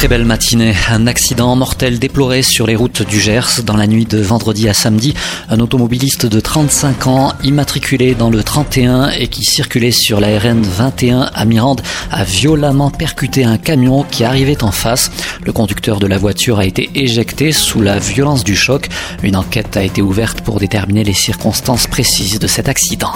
Très belle matinée. Un accident mortel déploré sur les routes du Gers dans la nuit de vendredi à samedi. Un automobiliste de 35 ans, immatriculé dans le 31 et qui circulait sur la RN 21 à Mirande, a violemment percuté un camion qui arrivait en face. Le conducteur de la voiture a été éjecté sous la violence du choc. Une enquête a été ouverte pour déterminer les circonstances précises de cet accident.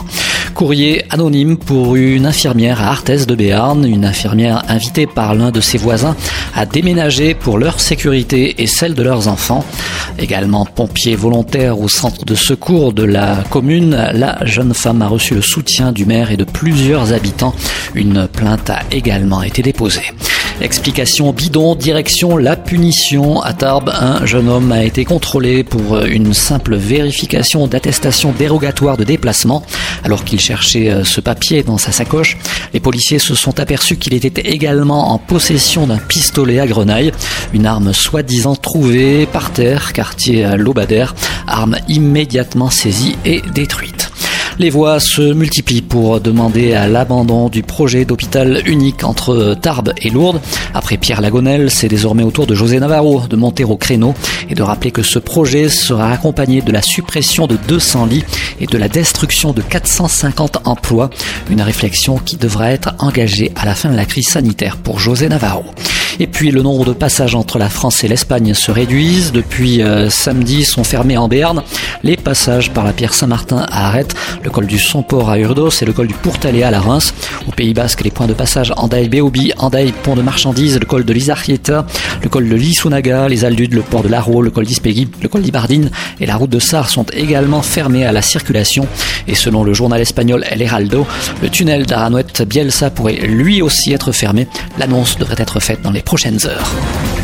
Courrier anonyme pour une infirmière à Arthès de Béarn, une infirmière invitée par l'un de ses voisins à déménager pour leur sécurité et celle de leurs enfants. Également pompiers volontaires au centre de secours de la commune, la jeune femme a reçu le soutien du maire et de plusieurs habitants. Une plainte a également été déposée. Explication bidon, direction la punition. À Tarbes, un jeune homme a été contrôlé pour une simple vérification d'attestation dérogatoire de déplacement. Alors qu'il cherchait euh, ce papier dans sa sacoche, les policiers se sont aperçus qu'il était également en possession d'un pistolet à grenaille, une arme soi-disant trouvée par terre, quartier Lobadère, arme immédiatement saisie et détruite. Les voix se multiplient pour demander à l'abandon du projet d'hôpital unique entre Tarbes et Lourdes. Après Pierre Lagonel, c'est désormais au tour de José Navarro de monter au créneau et de rappeler que ce projet sera accompagné de la suppression de 200 lits et de la destruction de 450 emplois. Une réflexion qui devra être engagée à la fin de la crise sanitaire pour José Navarro. Et puis le nombre de passages entre la France et l'Espagne se réduisent. Depuis euh, samedi sont fermés en Béarn les passages par la Pierre Saint-Martin à Arrête, le col du Somport à Urdos et le col du Pourtalé à Reims. Au Pays Basque, les points de passage Andaï Béobi, Andaï Pont de Marchandises, le col de l'Isarrieta, le col de l'Isunaga, les Aldudes, le port de Laro, le col d'Ispegui, le col d'Ibardine et la route de Sar sont également fermés à la circulation. Et selon le journal espagnol El Heraldo, le tunnel d'Aranuet Bielsa pourrait lui aussi être fermé. L'annonce devrait être faite dans les prochaines heures.